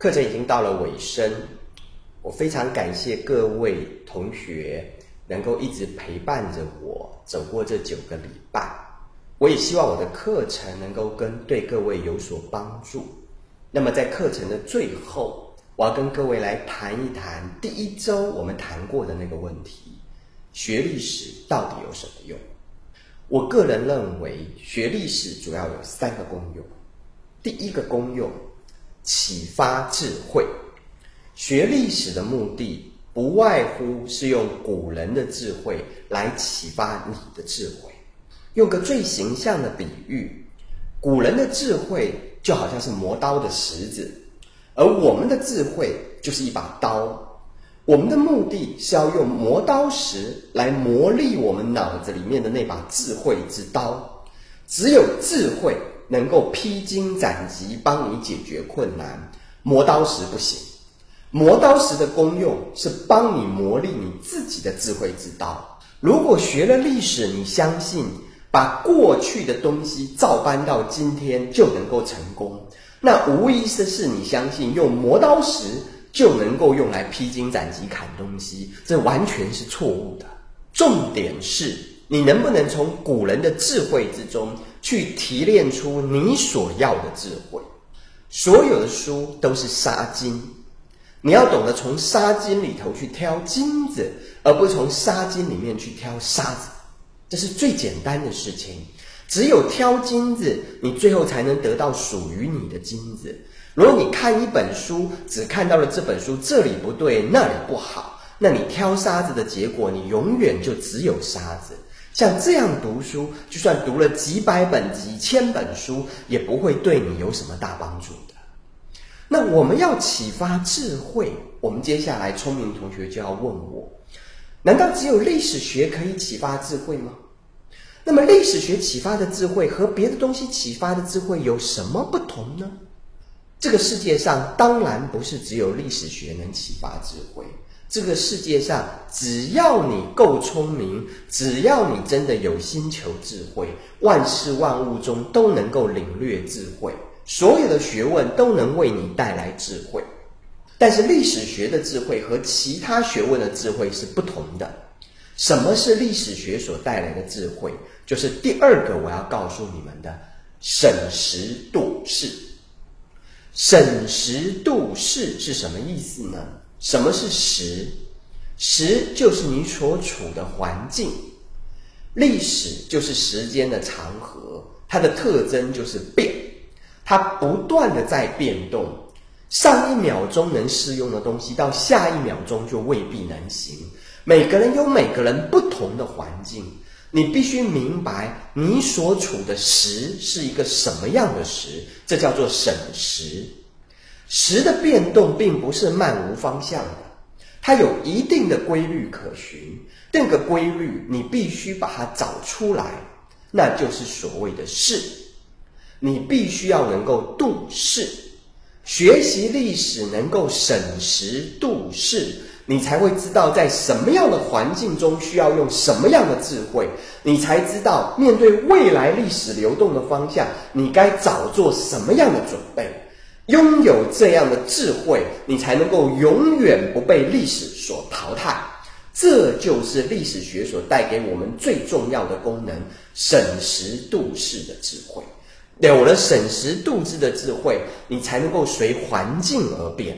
课程已经到了尾声，我非常感谢各位同学能够一直陪伴着我走过这九个礼拜。我也希望我的课程能够跟对各位有所帮助。那么在课程的最后，我要跟各位来谈一谈第一周我们谈过的那个问题：学历史到底有什么用？我个人认为，学历史主要有三个功用。第一个功用，启发智慧。学历史的目的，不外乎是用古人的智慧来启发你的智慧。用个最形象的比喻，古人的智慧就好像是磨刀的石子，而我们的智慧就是一把刀。我们的目的是要用磨刀石来磨砺我们脑子里面的那把智慧之刀。只有智慧能够披荆斩棘，帮你解决困难。磨刀石不行。磨刀石的功用是帮你磨砺你自己的智慧之刀。如果学了历史，你相信。把过去的东西照搬到今天就能够成功，那无疑是是你相信用磨刀石就能够用来披荆斩棘砍东西，这完全是错误的。重点是你能不能从古人的智慧之中去提炼出你所要的智慧。所有的书都是沙金，你要懂得从沙金里头去挑金子，而不从沙金里面去挑沙子。这是最简单的事情，只有挑金子，你最后才能得到属于你的金子。如果你看一本书，只看到了这本书这里不对，那里不好，那你挑沙子的结果，你永远就只有沙子。像这样读书，就算读了几百本、几千本书，也不会对你有什么大帮助的。那我们要启发智慧，我们接下来聪明同学就要问我。难道只有历史学可以启发智慧吗？那么历史学启发的智慧和别的东西启发的智慧有什么不同呢？这个世界上当然不是只有历史学能启发智慧。这个世界上只要你够聪明，只要你真的有心求智慧，万事万物中都能够领略智慧，所有的学问都能为你带来智慧。但是历史学的智慧和其他学问的智慧是不同的。什么是历史学所带来的智慧？就是第二个我要告诉你们的：审时度势。审时度势是什么意思呢？什么是时？时就是你所处的环境。历史就是时间的长河，它的特征就是变，它不断的在变动。上一秒钟能适用的东西，到下一秒钟就未必能行。每个人有每个人不同的环境，你必须明白你所处的时是一个什么样的时，这叫做审时。时的变动并不是漫无方向的，它有一定的规律可循。这个规律你必须把它找出来，那就是所谓的势。你必须要能够度势。学习历史能够审时度势，你才会知道在什么样的环境中需要用什么样的智慧，你才知道面对未来历史流动的方向，你该早做什么样的准备。拥有这样的智慧，你才能够永远不被历史所淘汰。这就是历史学所带给我们最重要的功能——审时度势的智慧。有了审时度势的智慧，你才能够随环境而变。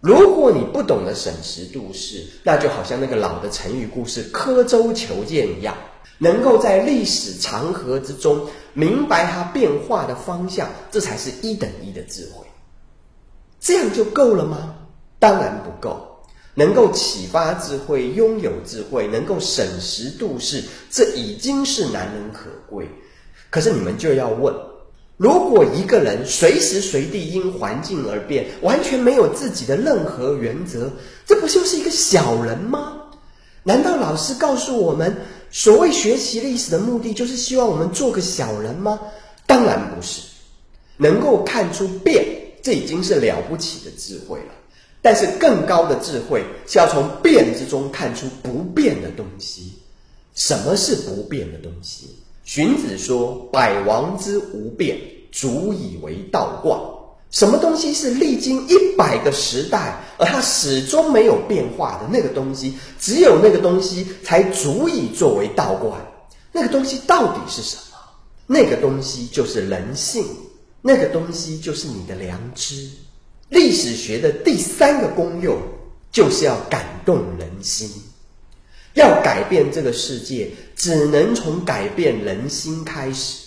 如果你不懂得审时度势，那就好像那个老的成语故事“刻舟求剑”一样，能够在历史长河之中明白它变化的方向，这才是一等一的智慧。这样就够了吗？当然不够。能够启发智慧、拥有智慧、能够审时度势，这已经是难能可贵。可是你们就要问。如果一个人随时随地因环境而变，完全没有自己的任何原则，这不就是一个小人吗？难道老师告诉我们，所谓学习历史的目的就是希望我们做个小人吗？当然不是。能够看出变，这已经是了不起的智慧了。但是更高的智慧是要从变之中看出不变的东西。什么是不变的东西？荀子说：“百王之无变，足以为道观。”什么东西是历经一百个时代，而它始终没有变化的那个东西？只有那个东西才足以作为道观。那个东西到底是什么？那个东西就是人性，那个东西就是你的良知。历史学的第三个功用，就是要感动人心。要改变这个世界，只能从改变人心开始。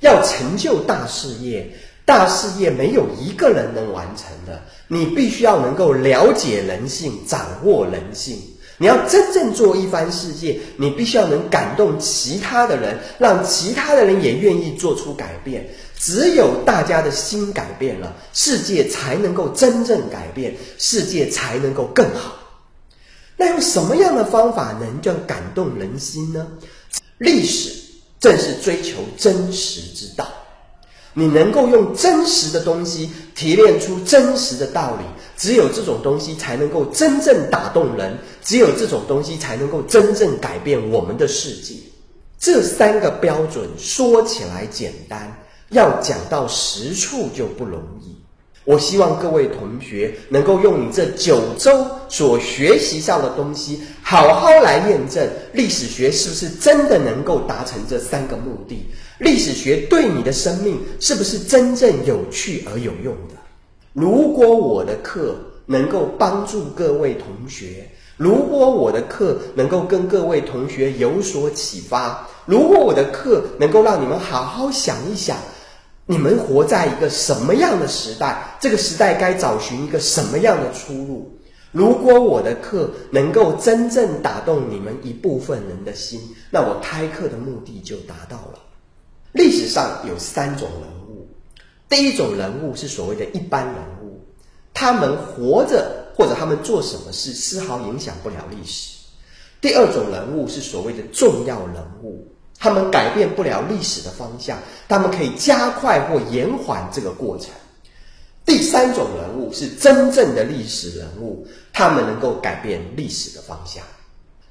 要成就大事业。大事业没有一个人能完成的，你必须要能够了解人性，掌握人性。你要真正做一番世界，你必须要能感动其他的人，让其他的人也愿意做出改变。只有大家的心改变了，世界才能够真正改变，世界才能够更好。那用什么样的方法能叫感动人心呢？历史正是追求真实之道。你能够用真实的东西提炼出真实的道理，只有这种东西才能够真正打动人，只有这种东西才能够真正改变我们的世界。这三个标准说起来简单，要讲到实处就不容易。我希望各位同学能够用你这九周所学习上的东西，好好来验证历史学是不是真的能够达成这三个目的。历史学对你的生命是不是真正有趣而有用的？如果我的课能够帮助各位同学，如果我的课能够跟各位同学有所启发，如果我的课能够让你们好好想一想，你们活在一个什么样的时代？这个时代该找寻一个什么样的出路？如果我的课能够真正打动你们一部分人的心，那我开课的目的就达到了。历史上有三种人物，第一种人物是所谓的一般人物，他们活着或者他们做什么事丝毫影响不了历史；第二种人物是所谓的重要人物，他们改变不了历史的方向，他们可以加快或延缓这个过程；第三种人物是真正的历史人物，他们能够改变历史的方向。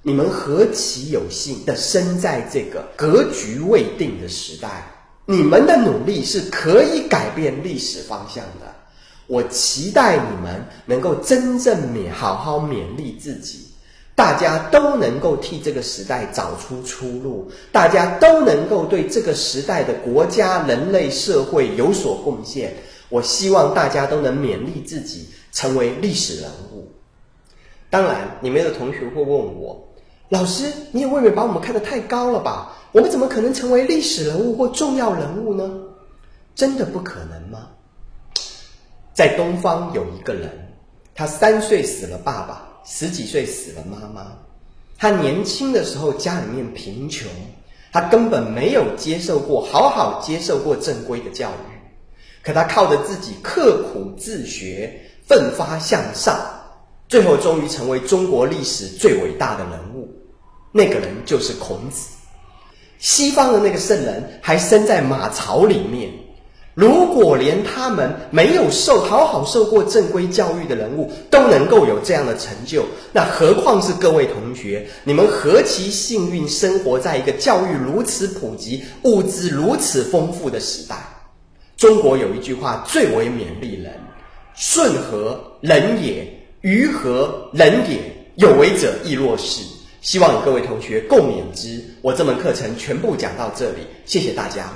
你们何其有幸的生在这个格局未定的时代，你们的努力是可以改变历史方向的。我期待你们能够真正勉好好勉励自己，大家都能够替这个时代找出出路，大家都能够对这个时代的国家、人类社会有所贡献。我希望大家都能勉励自己，成为历史人物。当然，你们的同学会问我。老师，你也未免把我们看得太高了吧？我们怎么可能成为历史人物或重要人物呢？真的不可能吗？在东方有一个人，他三岁死了爸爸，十几岁死了妈妈。他年轻的时候家里面贫穷，他根本没有接受过好好接受过正规的教育。可他靠着自己刻苦自学，奋发向上，最后终于成为中国历史最伟大的人物。那个人就是孔子，西方的那个圣人还生在马槽里面。如果连他们没有受好好受过正规教育的人物都能够有这样的成就，那何况是各位同学？你们何其幸运，生活在一个教育如此普及、物资如此丰富的时代。中国有一句话最为勉励人：“顺和人也？于和人也？有为者亦若是。”希望各位同学共勉之。我这门课程全部讲到这里，谢谢大家。